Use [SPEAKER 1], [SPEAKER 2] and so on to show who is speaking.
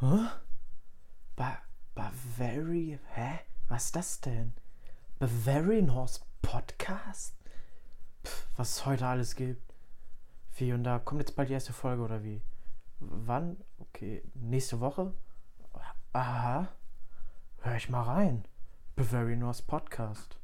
[SPEAKER 1] Hä? Ba Bavarian. Hä? Was ist das denn? Bavarian Horse Podcast? Pff, was es heute alles gibt. Wie, und da kommt jetzt bald die erste Folge oder wie? Wann? Okay, nächste Woche? Aha. Hör ich mal rein. Bavarian Horse Podcast.